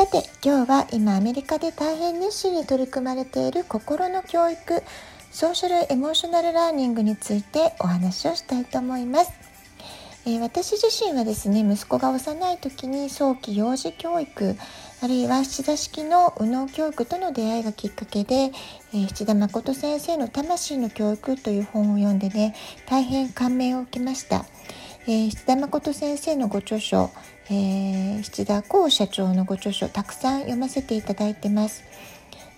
さて今日は今アメリカで大変熱心に取り組まれている心の教育ソーシャルエモーショナルラーニングについてお話をしたいと思います。えー、私自身はですね息子が幼い時に早期幼児教育あるいは七座式の右脳教育との出会いがきっかけで、えー、七田誠先生の「魂の教育」という本を読んでね大変感銘を受けました。えー、七田誠先生のご著書、えー、七田幸社長のご著書たくさん読ませていただいてます。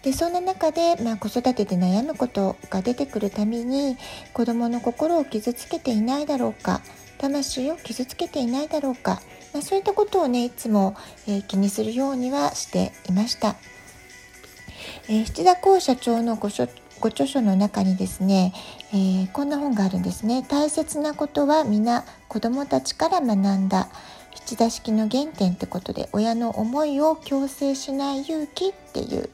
でそんな中で、まあ、子育てで悩むことが出てくるために子どもの心を傷つけていないだろうか魂を傷つけていないだろうか、まあ、そういったことをねいつも、えー、気にするようにはしていました。えー、七田幸社長のごご著書の中にですね、えー、こんな本があるんですね。大切なことは皆子どもたちから学んだ七田式の原点ってことで親の思いを強制しない勇気っていう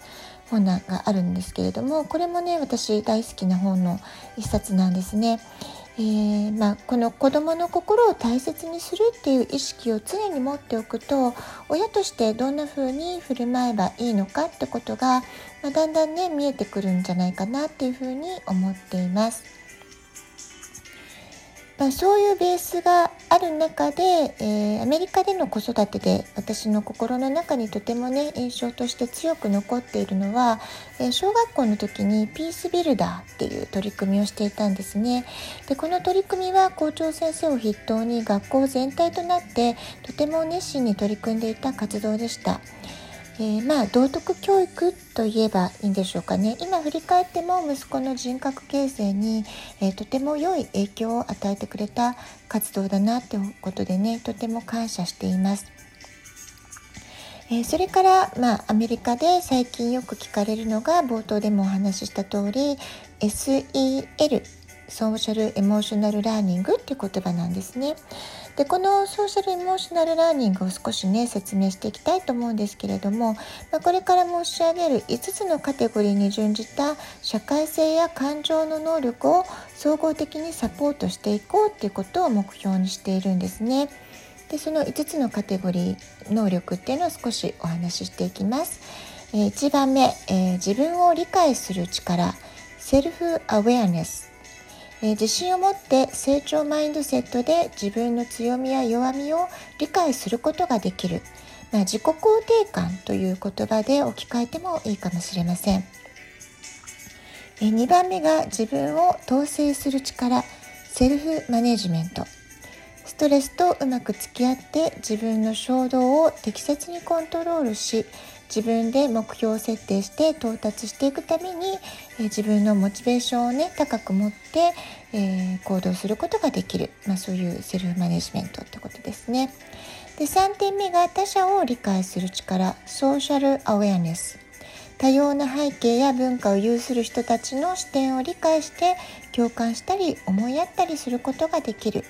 本があるんですけれどもこれもね私大好きな本の一冊なんですね。えー、まあ、この子どもの心を大切にするっていう意識を常に持っておくと親としてどんな風に振る舞えばいいのかってことが、まあ、だんだんね見えてくるんじゃないかなっていうふうに思っています。まあ、そういうベースがある中で、えー、アメリカでの子育てで私の心の中にとてもね印象として強く残っているのは、えー、小学校の時にピースビルダーっていう取り組みをしていたんですね。でこの取り組みは校長先生を筆頭に学校全体となってとても熱心に取り組んでいた活動でした。えー、まあ道徳教育といえばいいんでしょうかね今振り返っても息子の人格形成に、えー、とても良い影響を与えてくれた活動だなってことでねとても感謝しています。えー、それから、まあ、アメリカで最近よく聞かれるのが冒頭でもお話しした通り SEL ソーシャルエモーショナルラーニングっていう言葉なんですね。でこのソーシャルエモーショナルラーニングを少しね説明していきたいと思うんですけれども、まあ、これから申し上げる5つのカテゴリーに準じた社会性や感情の能力を総合的にサポートしていこうっていうことを目標にしているんですね。でその5つのカテゴリー能力っていうのを少しお話ししていきます。え、1番目、えー、自分を理解する力セルフアウェアネスえ、自信を持って成長マインドセットで自分の強みや弱みを理解することができる、まあ、自己肯定感という言葉で置き換えてもいいかもしれません、え、2番目が自分を統制する力。セルフマネジメント。ストレスとうまく付き合って自分の衝動を適切にコントロールし自分で目標を設定して到達していくために、え、自分のモチベーションをね高く持って、えー、行動することができる、まあ、そういうセルフマネジメントってことですね。で3点目が他者を理解する力。ソーシャルアウェアネス。多様な背景や文化を有する人たちの視点を理解して共感したり思いやったりすることができる、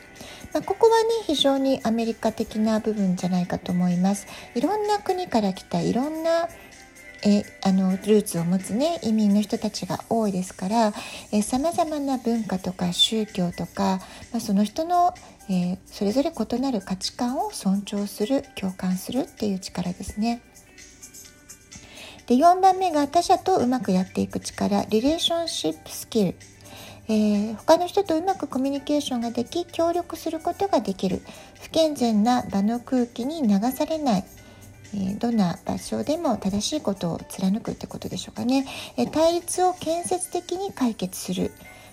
まあ、ここはね非常にアメリカ的な部分じゃないかと思いますいろんな国から来たいろんなえあのルーツを持つね移民の人たちが多いですからさまざまな文化とか宗教とか、まあ、その人の、えー、それぞれ異なる価値観を尊重する共感するっていう力ですね。で4番目が他者とうまくやっていく力リレーションシップスキル。えー、他の人とうまくコミュニケーションができ協力することができる。不健全な場の空気に流されない、え、どんな場所でも正しいことを貫くってことでしょうかね、え、対立を建設的に解決する。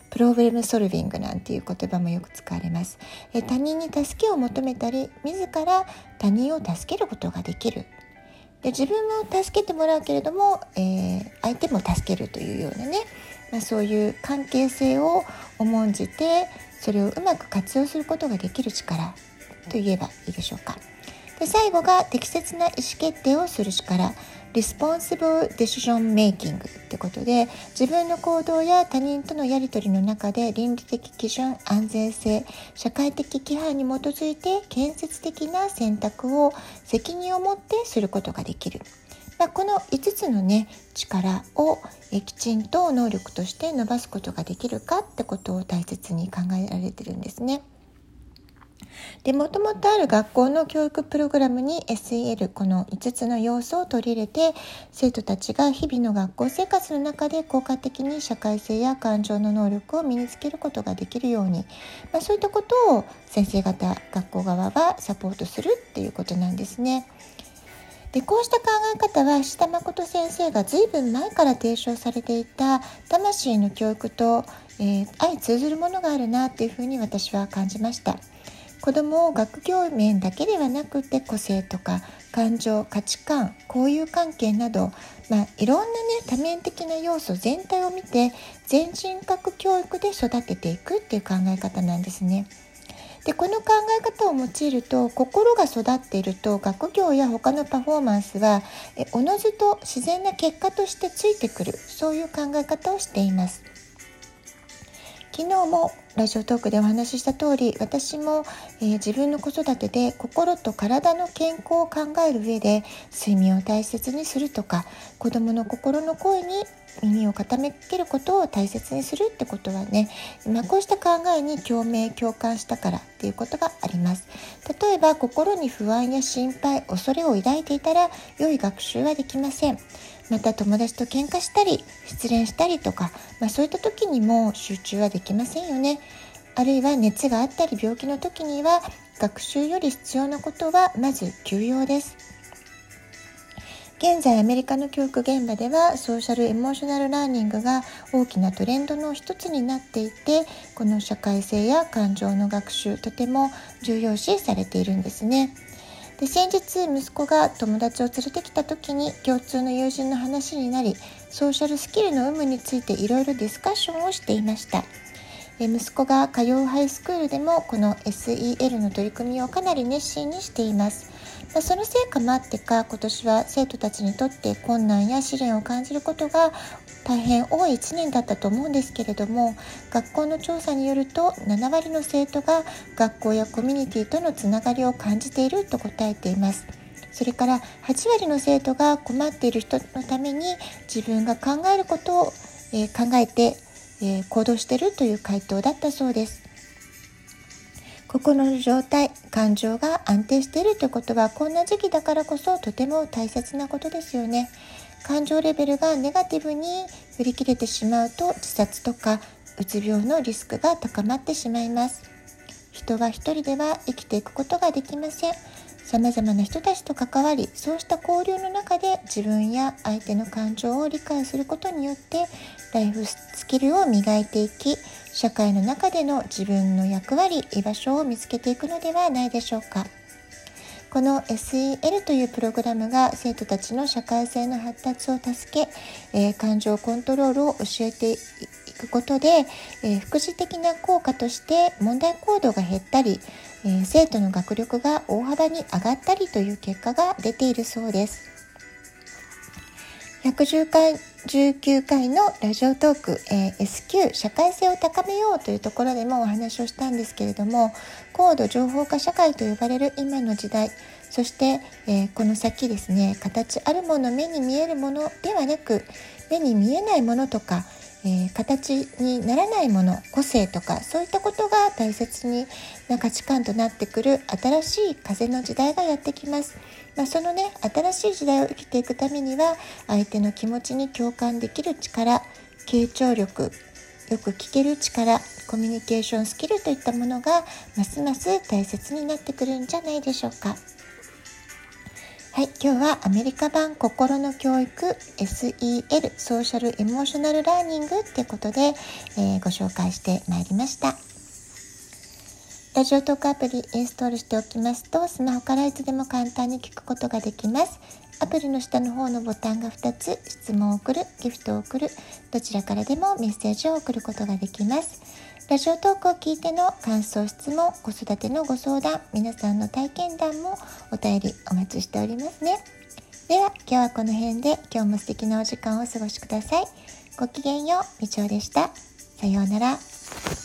プロブレムソルビングなんていう言葉もよく使われます、え他人に助けを求めたり自ら他人を助けることができる。で自分も助けてもらうけれども、えー、相手も助けるというようなね、まあ、そういう関係性を重んじてそれをうまく活用することができる力といえばいいでしょうか。で最後が適切な意思決定をする力 Responsible Decision Making ってことで自分の行動や他人とのやり取りの中で倫理的基準安全性社会的規範に基づいて建設的な選択を責任を持ってすることができる。まあ、この5つのね力をえきちんと能力として伸ばすことができるかってことを大切に考えられてるんですね。でもともとある学校の教育プログラムに SEL この5つの要素を取り入れて生徒たちが日々の学校生活の中で効果的に社会性や感情の能力を身につけることができるように、まあ、そういったことを先生方学校側はサポートするっていうことなんですね。でこうした考え方は下誠先生が随分前から提唱されていた魂の教育と、えー、相通ずるものがあるなっていうふうに私は感じました。子どもを学業面だけではなくて個性とか感情価値観交友関係など、まあ、いろんなね多面的な要素全体を見て全人格教育で育てていくっていう考え方なんですね。でこの考え方を用いると心が育っていると学業や他のパフォーマンスはおのずと自然な結果としてついてくるそういう考え方をしています。昨日もラジオトークでお話しした通り私も、えー、自分の子育てで心と体の健康を考える上で睡眠を大切にするとか子どもの心の声に耳を傾けることを大切にするってことはね、まあ、こうした考えに共鳴共感したからっていうことがあります。例えば心に不安や心配恐れを抱いていたら良い学習はできません。また友達と喧嘩したり失恋したりとか、まあ、そういった時にも集中はできませんよね。あるいは熱があったり病気の時には学習より必要なことはまず休養です。現在アメリカの教育現場ではソーシャルエモーショナルラーニングが大きなトレンドの一つになっていてこの社会性や感情の学習とても重要視されているんですね。で先日息子が友達を連れてきた時に共通の友人の話になりソーシャルスキルの有無についていろいろディスカッションをしていました息子が通うハイスクールでもこの SEL の取り組みをかなり熱心にしていますまあその成果もあってか今年は生徒たちにとって困難や試練を感じることが大変多い1年だったと思うんですけれども学校の調査によると7割の生徒が学校やコミュニティとのつながりを感じていると答えています。それから8割の生徒が困っている人のために自分が考えることを、えー、考えて、えー、行動してるという回答だったそうです。心の状態感情が安定しているということはこんな時期だからこそとても大切なことですよね。感情レベルがネガティブに振り切れてしまうと自殺とかうつ病のリスクが高まってしまいます人は一人では生きていくことができません様々な人たちと関わりそうした交流の中で自分や相手の感情を理解することによってライフスキルを磨いていき社会の中での自分の役割居場所を見つけていくのではないでしょうか。この SEL というプログラムが生徒たちの社会性の発達を助け、えー、感情コントロールを教えていくことで、えー、副次的な効果として問題行動が減ったり、えー、生徒の学力が大幅に上がったりという結果が出ているそうです。110回19回のラジオトーク、えー、SQ 社会性を高めようというところでもお話をしたんですけれども高度情報化社会と呼ばれる今の時代そして、えー、この先ですね形あるもの目に見えるものではなく目に見えないものとかえー、形にならないもの個性とかそういったことが大切にな価値観となってくる新しい風の時代がやってきます。まあ、そのね新しい時代を生きていくためには相手の気持ちに共感できる力傾聴力よく聞ける力コミュニケーションスキルといったものがますます大切になってくるんじゃないでしょうか。はい、今日はアメリカ版心の教育 SEL ソーシャルエモーショナルラーニングってことで、えー、ご紹介してまいりました。ラジオトークアプリインストールしておきますとスマホからいつでも簡単に聞くことができます。アプリの下の方のボタンが2つ質問を送るギフトを送るどちらからでもメッセージを送ることができます。ラジオトークを聞いての感想、質問、子育てのご相談、皆さんの体験談もお便りお待ちしておりますね。では、今日はこの辺で今日も素敵なお時間をお過ごしください。ごきげんよう、みちおでした。さようなら。